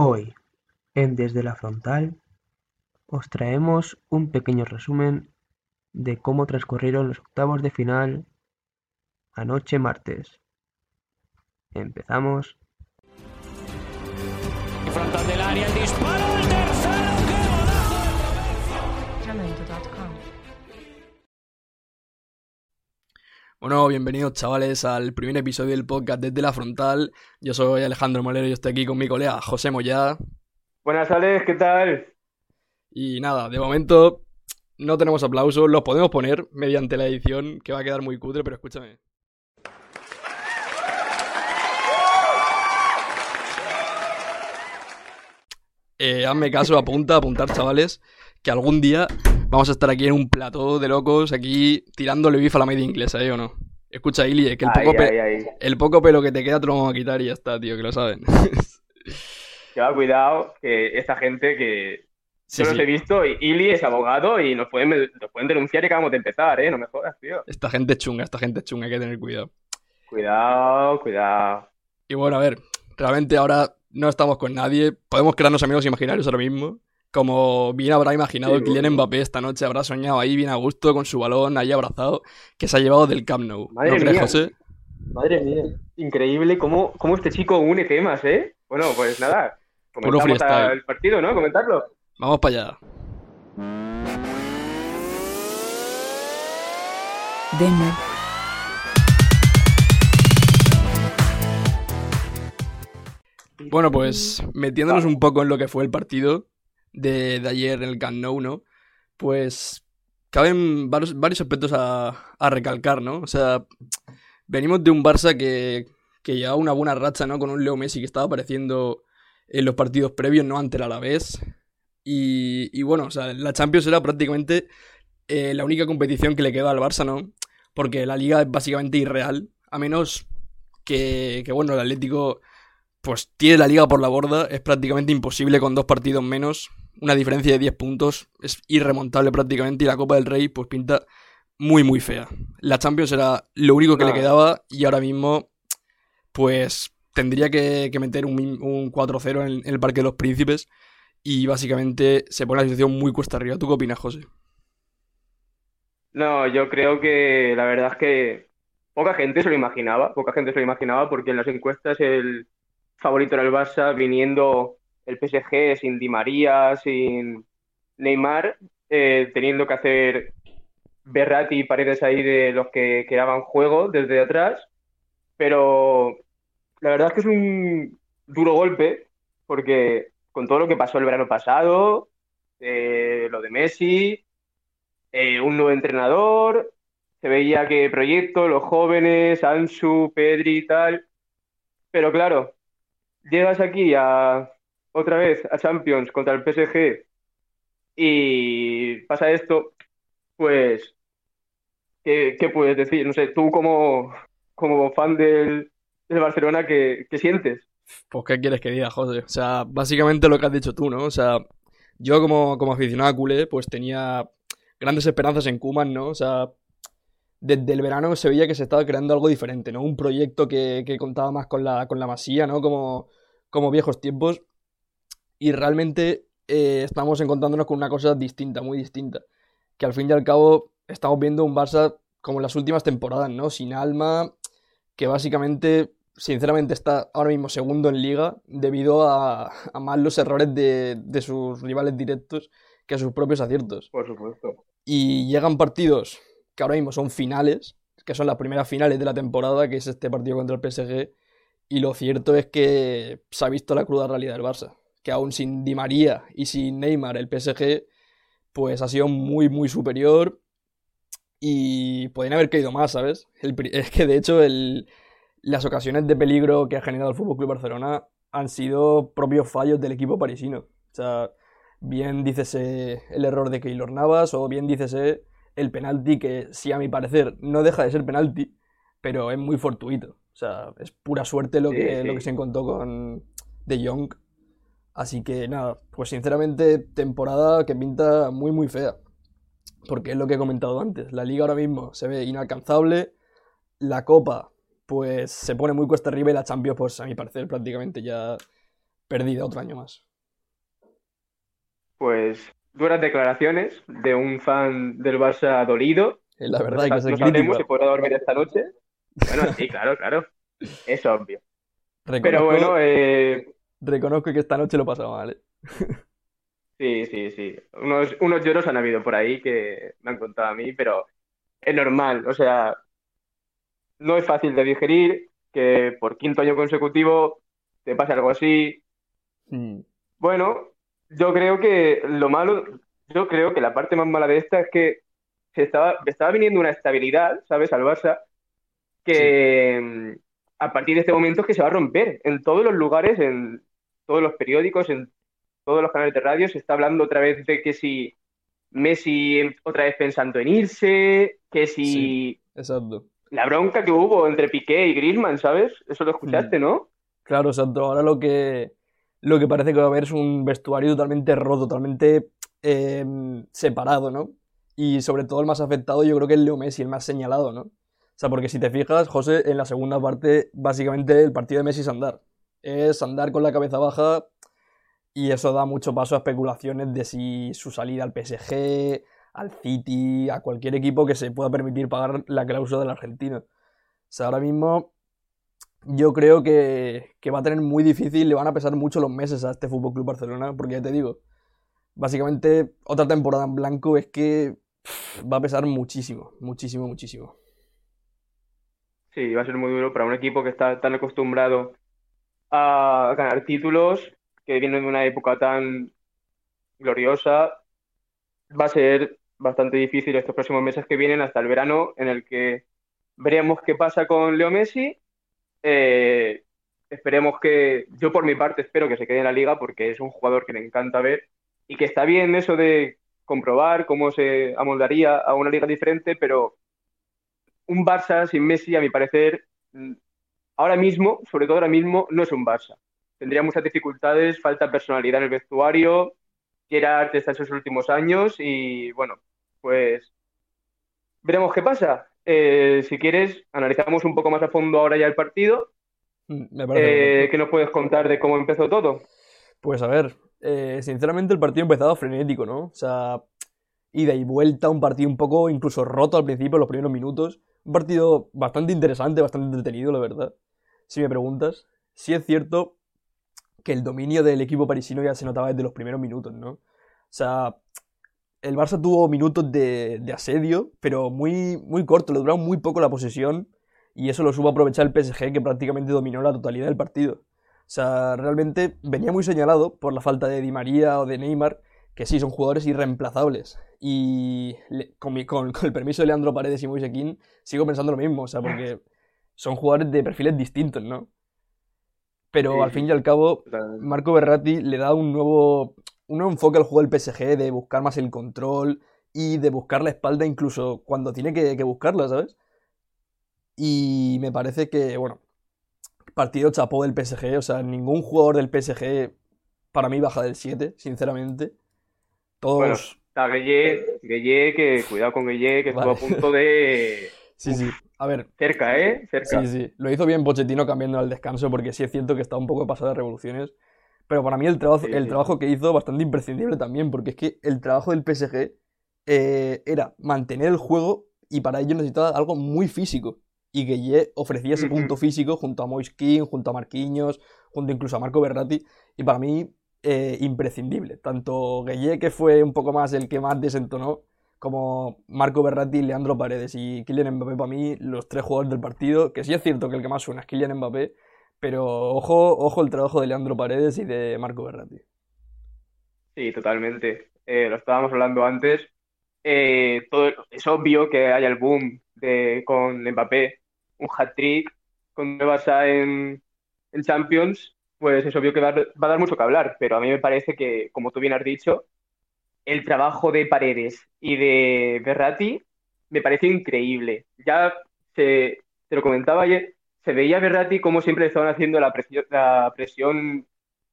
Hoy, en Desde la Frontal, os traemos un pequeño resumen de cómo transcurrieron los octavos de final anoche martes. Empezamos. Frontal del área, Bueno, bienvenidos chavales al primer episodio del podcast desde la frontal. Yo soy Alejandro Molero y estoy aquí con mi colega José Moyá. Buenas tardes, ¿qué tal? Y nada, de momento no tenemos aplausos, los podemos poner mediante la edición, que va a quedar muy cutre, pero escúchame. Eh, hazme caso, apunta, apuntar chavales, que algún día vamos a estar aquí en un plató de locos, aquí tirándole bifa a la media inglesa, ¿eh o no? Escucha, Ili, que el poco, ay. el poco pelo que te queda te lo vamos a quitar y ya está, tío, que lo saben. Cuidado que esta gente que Sí, yo los sí. he visto, y Ili es abogado y nos pueden, nos pueden denunciar y acabamos de empezar, ¿eh? No me jodas, tío. Esta gente es chunga, esta gente es chunga, hay que tener cuidado. Cuidado, cuidado. Y bueno, a ver, realmente ahora no estamos con nadie, podemos crearnos amigos imaginarios ahora mismo. Como bien habrá imaginado Sí, Kylian bueno. Mbappé esta noche, habrá soñado ahí bien a gusto con su balón ahí abrazado, que se ha llevado del Camp Nou. Madre ¿No crees, mía. José? Madre mía. Increíble cómo, cómo este chico une temas, ¿eh? Bueno, pues nada. Freestyle. el partido, ¿no? Comentarlo. Vamos para allá. Demo. Bueno, pues metiéndonos un poco en lo que fue el partido de, de ayer en el Camp ¿no? Pues caben varios, varios aspectos a, a recalcar, ¿no? O sea, venimos de un Barça que, que llevaba una buena racha, ¿no? Con un Leo Messi que estaba apareciendo en los partidos previos, ¿no? Ante el Alavés. Y, y bueno, o sea, la Champions era prácticamente eh, la única competición que le queda al Barça, ¿no? Porque la liga es básicamente irreal, a menos que, que bueno, el Atlético pues tiene la liga por la borda, es prácticamente imposible con dos partidos menos, una diferencia de 10 puntos, es irremontable prácticamente y la Copa del Rey pues pinta muy muy fea. La Champions era lo único que No. le quedaba y ahora mismo pues tendría que, que meter un, un 4-0 en, en el Parque de los Príncipes y básicamente se pone la situación muy cuesta arriba. ¿Tú qué opinas, José? No, yo creo que la verdad es que poca gente se lo imaginaba, poca gente se lo imaginaba porque en las encuestas el favorito era el Barça, viniendo el PSG sin Di María, sin Neymar, eh, teniendo que hacer Berratti y Paredes ahí de los que creaban juego desde atrás, pero la verdad es que es un duro golpe porque con todo lo que pasó el verano pasado, eh, lo de Messi eh, un nuevo entrenador, se veía que proyecto, los jóvenes, Ansu, Pedri y tal. Pero claro, llegas aquí a otra vez a Champions contra el PSG y pasa esto, pues, ¿qué, puedes decir? No sé, tú como, como fan del, del Barcelona, ¿qué, qué sientes? Pues, ¿qué quieres que diga, José? O sea, básicamente lo que has dicho tú, ¿no? O sea, yo como, como aficionado a culé, pues tenía grandes esperanzas en Koeman, ¿no? O sea, desde el verano se veía que se estaba creando algo diferente, ¿no? Un proyecto que, que contaba más con la, con la masía, ¿no? Como, como viejos tiempos. Y realmente eh, estamos encontrándonos con una cosa distinta, muy distinta. Que al fin y al cabo estamos viendo un Barça como en las últimas temporadas, ¿no? Sin alma, que básicamente sinceramente está ahora mismo segundo en liga debido a, a más los errores de, de sus rivales directos que a sus propios aciertos. Por supuesto. Y llegan partidos que ahora mismo son finales, que son las primeras finales de la temporada, que es este partido contra el PSG. Y lo cierto es que se ha visto la cruda realidad del Barça. Que aún sin Di María y sin Neymar, el PSG, pues ha sido muy, muy superior. Y podrían haber caído más, ¿sabes? El es que de hecho el, las ocasiones de peligro que ha generado el Fútbol Club Barcelona han sido propios fallos del equipo parisino. O sea, bien dícese el error de Keylor Navas o bien dícese el penalti que, sí, a mi parecer, no deja de ser penalti, pero es muy fortuito. O sea, es pura suerte lo Sí, que, sí. lo que se encontró con De Jong. Así que nada, pues sinceramente, temporada que pinta muy, muy fea. Porque es lo que he comentado antes. La liga ahora mismo se ve inalcanzable. La copa, pues se pone muy cuesta arriba. Y la Champions, pues a mi parecer, prácticamente ya perdida otro año más. Pues duras declaraciones de un fan del Barça dolido. Eh, La verdad hay que ser sabemos crítico. si podrá dormir esta noche. Bueno, sí, claro, claro. Es obvio. Pero bueno, eh, reconozco que esta noche lo he pasado mal, ¿eh? sí, sí, sí. Unos, unos lloros han habido por ahí que me han contado a mí, pero es normal. O sea, no es fácil de digerir que por quinto año consecutivo te pase algo así. Mm, Bueno, yo creo que lo malo, yo creo que la parte más mala de esta es que se estaba, estaba viniendo una estabilidad, ¿sabes? Al Barça, que mm, a partir de este momento es que se va a romper. En todos los lugares, en todos los periódicos, en todos los canales de radio, se está hablando otra vez de que si Messi otra vez pensando en irse, que si Sí. Exacto. la bronca que hubo entre Piqué y Griezmann, ¿sabes? Eso lo escuchaste, ¿no? Claro, exacto. Ahora lo que, lo que parece que va a haber es un vestuario totalmente roto, totalmente eh, separado, ¿no? Y sobre todo el más afectado yo creo que es Leo Messi, el más señalado, ¿no? O sea, porque si te fijas, José, en la segunda parte, básicamente el partido de Messi es andar. Es andar con la cabeza baja y eso da mucho paso a especulaciones de si su salida al PSG, al City, a cualquier equipo que se pueda permitir pagar la cláusula del argentino. O sea, ahora mismo yo creo que, que va a tener muy difícil, le van a pesar mucho los meses a este Fútbol Club Barcelona, porque ya te digo, básicamente otra temporada en blanco es que va a pesar muchísimo, muchísimo, muchísimo. Sí, va a ser muy duro para un equipo que está tan acostumbrado a ganar títulos, que viene de una época tan gloriosa. Va a ser bastante difícil estos próximos meses que vienen hasta el verano, en el que veremos qué pasa con Leo Messi. Eh, esperemos que, yo por mi parte espero que se quede en la liga porque es un jugador que me encanta ver y que está bien eso de comprobar cómo se amoldaría a una liga diferente, pero un Barça sin Messi, a mi parecer, ahora mismo, sobre todo ahora mismo, no es un Barça. Tendría muchas dificultades, falta personalidad en el vestuario, Gerard está en sus últimos años y bueno, pues veremos qué pasa. Eh, si quieres, analizamos un poco más a fondo ahora ya el partido. Mm, Me parece Eh. ¿qué nos puedes contar de cómo empezó todo? Pues a ver, eh, sinceramente el partido ha empezado frenético, ¿no? O sea, ida y vuelta, un partido un poco incluso roto al principio, en los primeros minutos. Un partido bastante interesante, bastante entretenido, la verdad. Si me preguntas, sí es cierto que el dominio del equipo parisino ya se notaba desde los primeros minutos, ¿no? O sea, el Barça tuvo minutos de, asedio, pero muy, muy corto, le duraron muy poco la posesión y eso lo supo aprovechar el PSG que prácticamente dominó la totalidad del partido. O sea, realmente venía muy señalado por la falta de Di María o de Neymar, que sí, son jugadores irreemplazables. Y con, mi- el permiso de Leandro Paredes y Moise Kean, sigo pensando lo mismo, o sea, porque son jugadores de perfiles distintos, ¿no? Pero Sí, al fin y al cabo, Totalmente. Marco Berratti le da un nuevo, un nuevo enfoque al juego del PSG, de buscar más el control y de buscar la espalda incluso cuando tiene que, que buscarla, ¿sabes? Y me parece que, bueno, partido chapó del PSG, o sea, ningún jugador del PSG para mí baja del 7, sinceramente. Todos... Bueno, está Gueye, Gueye, que cuidado con Gueye, que estuvo a Vale. punto de Sí, sí. A ver, cerca, ¿eh? Cerca. Sí, sí. Lo hizo bien Pochettino cambiando al descanso, porque sí es cierto que está un poco pasado de revoluciones. Pero para mí el trabajo, Sí, el sí. trabajo que hizo bastante imprescindible también, porque es que el trabajo del PSG eh, era mantener el juego y para ello necesitaba algo muy físico. Y Gueye ofrecía ese punto físico junto a Moise Kean, junto a Marquinhos, junto incluso a Marco Berratti. Y para mí, eh, imprescindible. Tanto Gueye, que fue un poco más el que más desentonó, como Marco Berratti, Leandro Paredes y Kylian Mbappé, para mí, los tres jugadores del partido, que sí es cierto que el que más suena es Kylian Mbappé, pero ojo, ojo el trabajo de Leandro Paredes y de Marco Berratti. Sí, totalmente. Eh, lo estábamos hablando antes. Eh, es obvio que haya el boom de, con Mbappé, un hat-trick con Barça en, en Champions, pues es obvio que va, va a dar mucho que hablar, pero a mí me parece que, como tú bien has dicho, el trabajo de Paredes y de Berratti me parece increíble. Ya se, te lo comentaba ayer, se veía a Berratti como siempre estaban haciendo la presión, la presión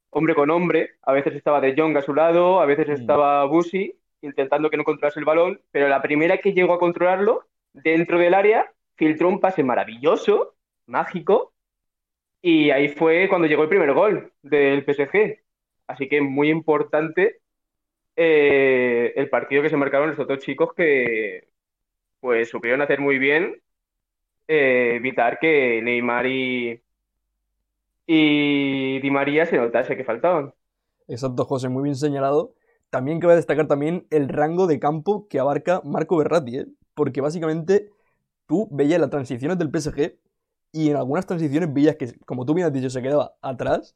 hombre con hombre. A veces estaba De Jong a su lado, a veces Mm. estaba Busi intentando que no controlase el balón, pero la primera que llegó a controlarlo dentro del área filtró un pase maravilloso, mágico, Y ahí fue cuando llegó el primer gol del PSG. Así que muy importante eh, el partido que se marcaron estos dos chicos que pues supieron hacer muy bien, eh, evitar que Neymar y, Di María se notase que faltaban. Exacto, José, muy bien señalado. También cabe destacar también el rango de campo que abarca Marco Berratti, ¿eh? porque básicamente tú veías las transiciones del PSG y en algunas transiciones veías que, como tú bien has dicho, se quedaba atrás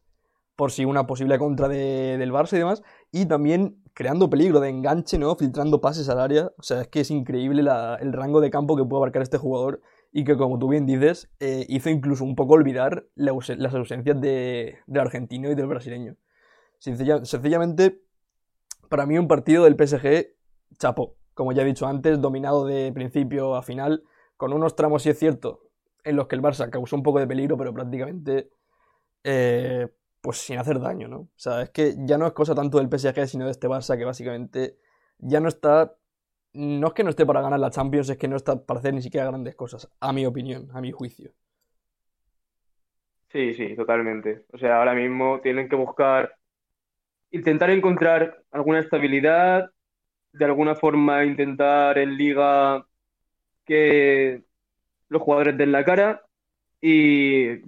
por si una posible contra de- del Barça y demás, y también creando peligro de enganche, ¿no? Filtrando pases al área. O sea, es que es increíble el rango de campo que puede abarcar este jugador y que, como tú bien dices, eh, hizo incluso un poco olvidar las ausencias de- del argentino y del brasileño. Sencilla- sencillamente, para mí un partido del PSG, chapó. Como ya he dicho antes, dominado de principio a final, con unos tramos, sí es cierto, en los que el Barça causó un poco de peligro, pero prácticamente, eh, pues sin hacer daño, ¿no? O sea, es que ya no es cosa tanto del PSG, sino de este Barça que básicamente ya no está... No es que no esté para ganar la Champions, es que no está para hacer ni siquiera grandes cosas, a mi opinión, a mi juicio. Sí, sí, totalmente. O sea, ahora mismo tienen que buscar, intentar encontrar alguna estabilidad, de alguna forma intentar en liga que los jugadores den la cara y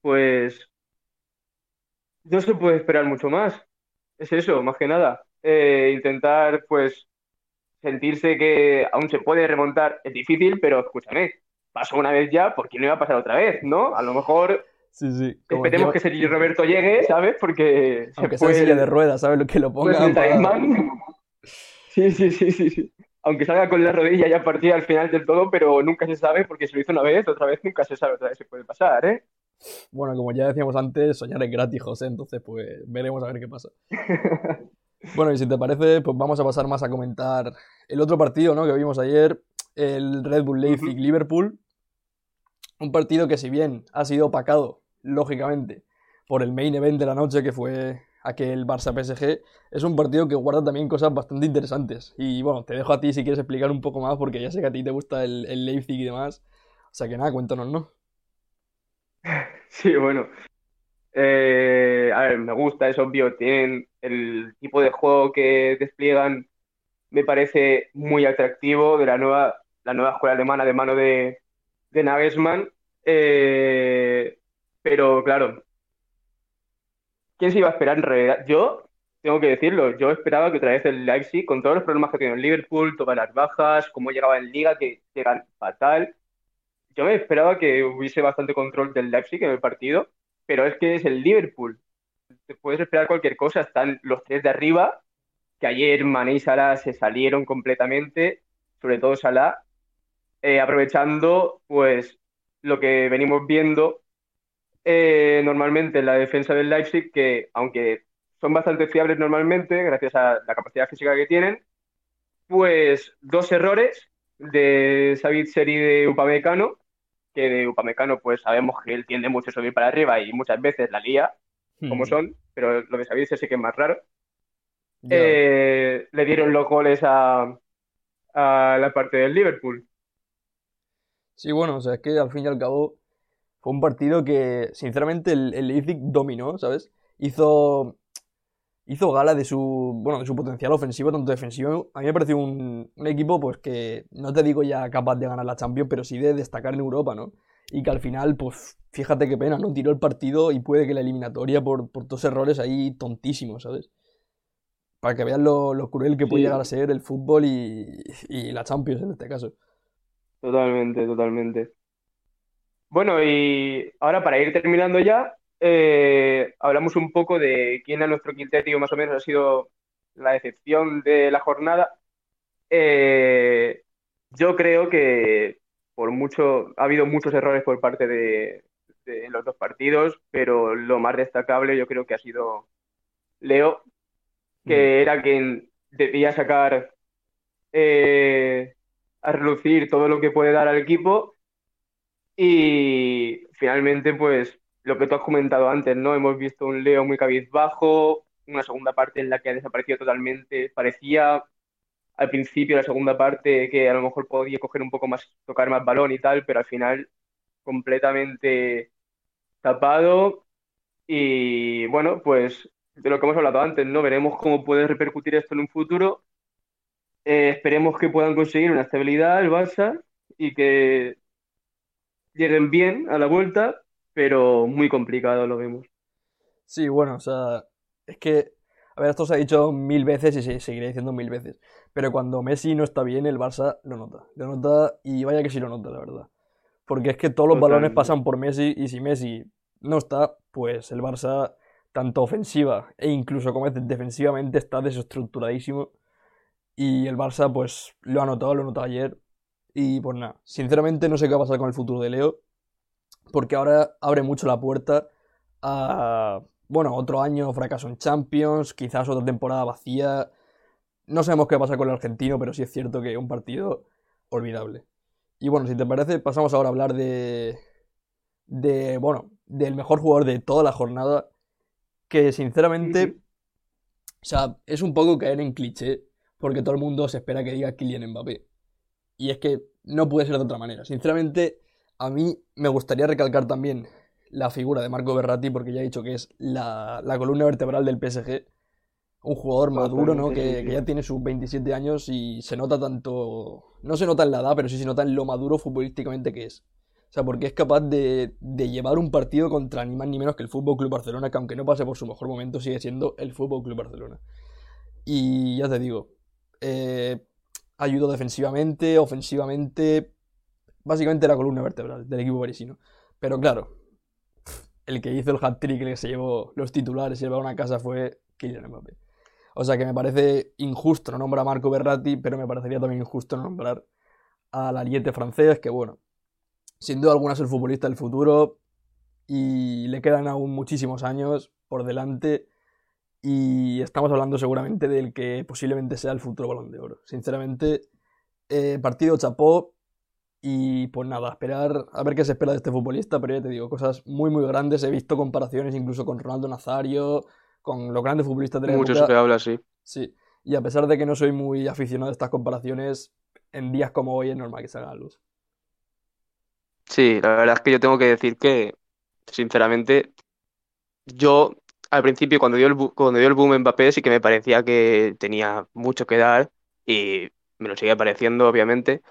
pues no se puede esperar mucho más. Es eso, más que nada. Eh, intentar pues sentirse que aún se puede remontar. Es difícil, pero escúchame, pasó una vez ya, ¿por qué no iba a pasar otra vez? ¿No? A lo mejor Sí, sí. Esperemos que Sergio Roberto llegue, ¿sabes? Porque se Aunque silla el- de ruedas, ¿sabes? Lo que lo pues ponga. Sí, sí, sí, sí, sí. Aunque salga con la rodilla ya partida al final del todo, pero nunca se sabe porque se lo hizo una vez, otra vez nunca se sabe, otra vez se puede pasar, ¿eh? Bueno, como ya decíamos antes, soñar es gratis, José, entonces pues veremos a ver qué pasa. Bueno, y si te parece, pues vamos a pasar más a comentar el otro partido, ¿no? Que vimos ayer, el Red Bull Leipzig-Liverpool. Un partido que si bien ha sido opacado, lógicamente, por el main event de la noche, que fue aquel Barça-PSG, es un partido que guarda también cosas bastante interesantes. Y bueno, te dejo a ti si quieres explicar un poco más, porque ya sé que a ti te gusta el, el Leipzig y demás. O sea que nada, cuéntanos, ¿no? Sí, bueno. Eh, a ver, me gusta, es obvio, tienen el tipo de juego que despliegan, me parece muy atractivo de la nueva, la nueva escuela alemana de mano de, de Nagelsmann. Eh, pero claro, ¿quién se iba a esperar en realidad? Yo tengo que decirlo, yo esperaba que otra vez el Leipzig, con todos los problemas que tiene el Liverpool, todas las bajas, cómo llegaba en Liga, que llegan fatal. Yo me esperaba que hubiese bastante control del Leipzig en el partido, pero es que es el Liverpool. Te puedes esperar cualquier cosa. Están los tres de arriba, que ayer Mané y Salah se salieron completamente, sobre todo Salah, eh, aprovechando pues lo que venimos viendo eh, normalmente en la defensa del Leipzig, que aunque son bastante fiables normalmente, gracias a la capacidad física que tienen, pues dos errores de Savitzer y de Upamecano, que de Upamecano pues sabemos que él tiende mucho a subir para arriba y muchas veces la lía, como Hmm, son, pero lo de Savitzer sí que es más raro. Eh, le dieron los goles a, a la parte del Liverpool. Sí, bueno, o sea, es que al fin y al cabo fue un partido que, sinceramente, el, el Leipzig dominó, ¿sabes? Hizo, hizo gala de su, bueno, de su potencial ofensivo, tanto defensivo. A mí me pareció un, un equipo, pues, que no te digo ya capaz de ganar la Champions, pero sí de destacar en Europa, ¿no? Y que al final, pues, fíjate qué pena, ¿no? Tiró el partido y puede que la eliminatoria por, por dos errores ahí tontísimos, ¿sabes? Para que vean lo, lo cruel que puede Sí. llegar a ser el fútbol y, y la Champions en este caso. Totalmente, totalmente. Bueno, y ahora para ir terminando ya, eh, hablamos un poco de quién a nuestro criterio más o menos ha sido la decepción de la jornada. Eh, yo creo que por mucho, ha habido muchos errores por parte de, de los dos partidos, pero lo más destacable yo creo que ha sido Leo, que era quien debía sacar eh, a relucir todo lo que puede dar al equipo. Y finalmente, pues lo que tú has comentado antes, ¿no? Hemos visto un Leo muy cabizbajo, una segunda parte en la que ha desaparecido totalmente. Parecía al principio la segunda parte que a lo mejor podía coger un poco más, tocar más balón y tal, pero al final completamente tapado y bueno, pues de lo que hemos hablado antes, ¿no? Veremos cómo puede repercutir esto en un futuro. Eh, esperemos que puedan conseguir una estabilidad el Barça y que lleguen bien a la vuelta, pero muy complicado lo vemos. Sí, bueno, o sea, es que, a ver, esto se ha dicho mil veces y se seguirá diciendo mil veces, pero cuando Messi no está bien, el Barça lo nota, lo nota y vaya que sí lo nota, la verdad. Porque es que todos los balones pasan por Messi y si Messi no está, pues el Barça, tanto ofensiva e incluso como defensivamente, está desestructuradísimo. Y el Barça, pues lo ha notado, lo notó ayer. Y pues nada, sinceramente no sé qué va a pasar con el futuro de Leo, porque ahora abre mucho la puerta a, bueno, otro año fracaso en Champions, quizás otra temporada vacía. No sabemos qué va a pasar con el argentino, pero sí es cierto que un partido olvidable. Y bueno, si te parece, pasamos ahora a hablar de, de, bueno, del mejor jugador de toda la jornada, que sinceramente, o sea, es un poco caer en cliché, porque todo el mundo se espera que diga Kylian Mbappé. Y es que no puede ser de otra manera. Sinceramente, a mí me gustaría recalcar también la figura de Marco Verratti, porque ya he dicho que es la, la columna vertebral del PSG. Un jugador maduro, ¿no? Que, ya tiene sus 27 años y se nota tanto. No se nota en la edad, pero sí se nota en lo maduro futbolísticamente que es. O sea, porque es capaz de, de llevar un partido contra ni más ni menos que el Fútbol Club Barcelona, que aunque no pase por su mejor momento, sigue siendo el Fútbol Club Barcelona. Y ya te digo, eh, ayudó defensivamente, ofensivamente, básicamente la columna vertebral del equipo parisino. Pero claro, el que hizo el hat-trick, el que se llevó los titulares y el a casa fue Kylian Mbappé. O sea que me parece injusto no nombrar a Marco Verratti, pero me parecería también injusto no nombrar al ariete francés, que bueno, sin duda alguna es el futbolista del futuro y le quedan aún muchísimos años por delante y estamos hablando seguramente del que posiblemente sea el futuro balón de oro. Sinceramente, eh, partido chapó y pues nada, esperar a ver qué se espera de este futbolista, pero ya te digo, cosas muy muy grandes, he visto comparaciones incluso con Ronaldo Nazario, con los grandes futbolistas de la Mucho se habla, sí. Sí, y a pesar de que no soy muy aficionado a estas comparaciones, en días como hoy es normal que se haga la luz. Sí, la verdad es que yo tengo que decir que, sinceramente, yo al principio cuando dio el, cuando dio el boom Mbappé sí que me parecía que tenía mucho que dar y me lo sigue pareciendo, obviamente,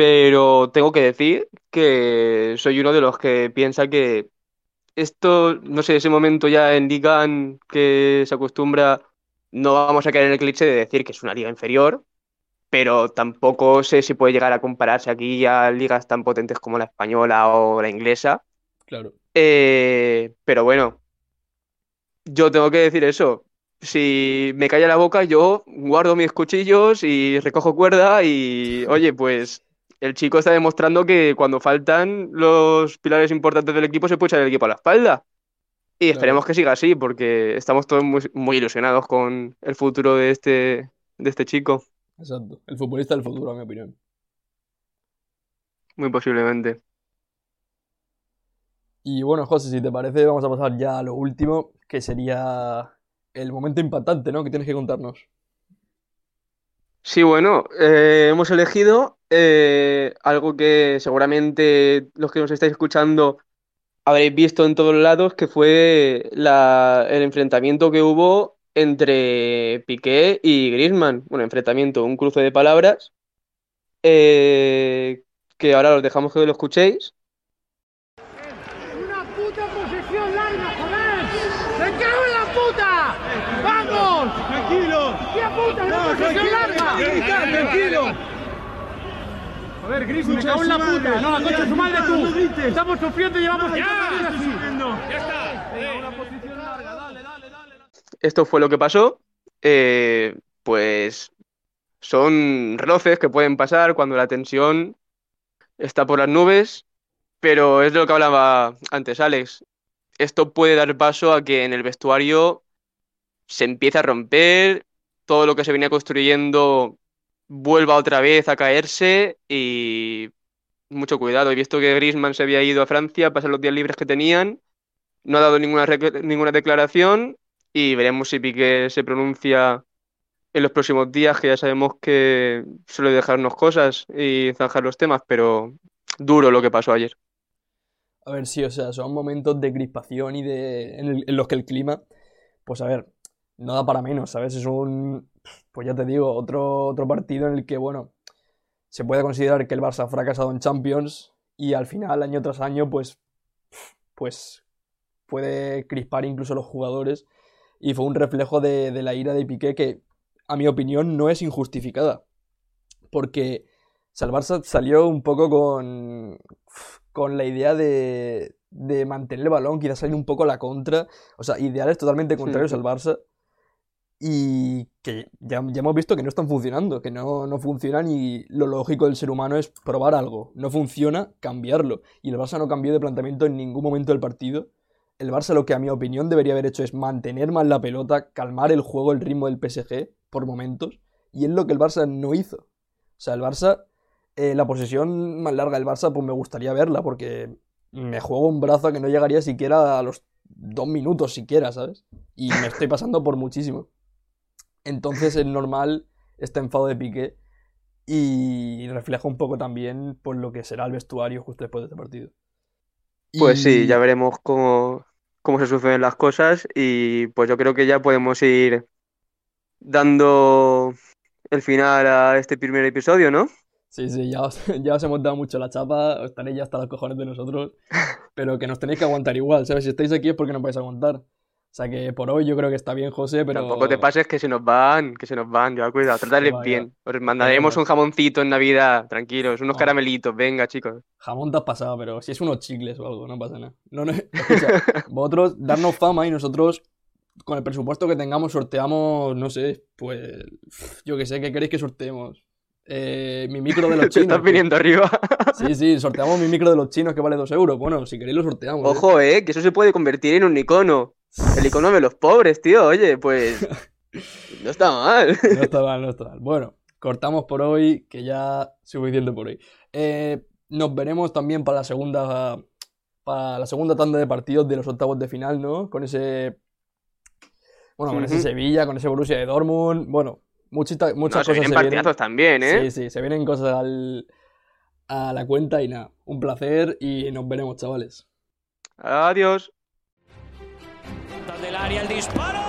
pero tengo que decir que soy uno de los que piensa que esto, no sé, ese momento ya en Liga que se acostumbra, no vamos a caer en el cliché de decir que es una liga inferior, pero tampoco sé si puede llegar a compararse aquí a ligas tan potentes como la española o la inglesa. Claro. Eh, pero bueno, yo tengo que decir eso. Si me calla la boca, yo guardo mis cuchillos y recojo cuerda y, oye, pues el chico está demostrando que cuando faltan los pilares importantes del equipo se puede echar el equipo a la espalda. Y Claro. esperemos que siga así, porque estamos todos muy, muy ilusionados con el futuro de este, de este chico, Exacto. El futbolista del futuro, en mi opinión. muy posiblemente. Y bueno, José, si te parece, vamos a pasar ya a lo último, que sería el momento impactante, ¿no? Que tienes que contarnos. Sí, bueno, eh, hemos elegido eh, algo que seguramente los que nos estáis escuchando habréis visto en todos lados, que fue el enfrentamiento que hubo entre Piqué y Griezmann. Bueno, enfrentamiento, un cruce de palabras, eh, que ahora os dejamos que lo escuchéis. ¡Una puta posesión larga, joder! ¡Me cago en la puta! ¡Vamos! ¡Tranquilo! ¡Qué puta! ¡Una posesión larga! ¡Tranquilo! Joder, Gris, me cago en la puta. No, concha su madre tú. Estamos sufriendo y llevamos ya. Ya está. Esto fue lo que pasó. Eh, pues son roces que pueden pasar cuando la tensión está por las nubes, pero es de lo que hablaba antes Alex. Esto puede dar paso a que en el vestuario se empiece a romper, todo lo que se venía construyendo vuelva otra vez a caerse y mucho cuidado. He visto que Griezmann se había ido a Francia a pasar los días libres que tenían, no ha dado ninguna, ninguna declaración y veremos si Piqué se pronuncia en los próximos días, que ya sabemos que suele dejarnos cosas y zanjar los temas, pero duro lo que pasó ayer. A ver, sí, o sea, son momentos de crispación y de. en los que el clima. Pues a ver, no da para menos, ¿sabes? Es un. Pues ya te digo, otro, otro partido en el que, bueno, se puede considerar que el Barça ha fracasado en Champions y al final, año tras año, pues. Pues puede crispar incluso a los jugadores. Y fue un reflejo de, de la ira de Piqué que, a mi opinión, no es injustificada. Porque o sea, el Barça salió un poco con, con la idea de, de mantener el balón, quizás salir un poco a la contra. O sea, ideales totalmente contrarios sí. al Barça. Y que ya, ya hemos visto que no están funcionando, que no, no funcionan y lo lógico del ser humano es probar algo. No funciona, cambiarlo. Y el Barça no cambió de planteamiento en ningún momento del partido. El Barça lo que a mi opinión debería haber hecho es mantener más la pelota, calmar el juego, el ritmo del PSG por momentos. Y es lo que el Barça no hizo. O sea, el Barça, eh, la posesión más larga del Barça, pues me gustaría verla, porque me juego un brazo que no llegaría siquiera a los dos minutos siquiera, ¿sabes? Y me estoy pasando por muchísimo. Entonces es normal este enfado de Piqué y refleja un poco también pues, lo que será el vestuario justo después de este partido. Pues sí, ya veremos cómo, cómo se suceden las cosas y pues yo creo que ya podemos ir dando el final a este primer episodio, ¿no? Sí, sí, ya os, ya os hemos dado mucho la chapa, os estaréis ya hasta los cojones de nosotros, pero que nos tenéis que aguantar igual, ¿sabes? Si estáis aquí es porque nos vais a aguantar. O sea que por hoy yo creo que está bien, José, pero... Tampoco te pases que se nos van, que se nos van, ya cuidado, tratadles va, ya. bien. Os mandaremos un jamoncito en Navidad, tranquilos, unos Oh. caramelitos, venga chicos. Jamón te has pasado, pero si es unos chicles o algo, no pasa nada. No, no, escucha, vosotros darnos fama y nosotros, con el presupuesto que tengamos, sorteamos, no sé, pues, yo que sé, ¿qué queréis que sorteemos? Eh, mi micro de los Te chinos. estás viniendo arriba. Sí, sí, sorteamos mi micro de los chinos que vale 2 euros. Bueno, si queréis lo sorteamos. ¿eh? Ojo, eh, que eso se puede convertir en un icono. El icono de los pobres, tío, oye, pues no está mal. No está mal, no está mal. Bueno, cortamos por hoy, que ya suficiente por hoy. Eh, nos veremos también para la segunda para la segunda tanda de partidos de los octavos de final, ¿no? Con ese bueno, con ese. Sevilla, con ese Borussia de Dortmund, bueno, muchita- muchas No, se cosas vienen se partidazos también, ¿eh? Sí, sí, se vienen cosas al- a la cuenta y nada, un placer y nos veremos, chavales. Adiós. Del área el disparo.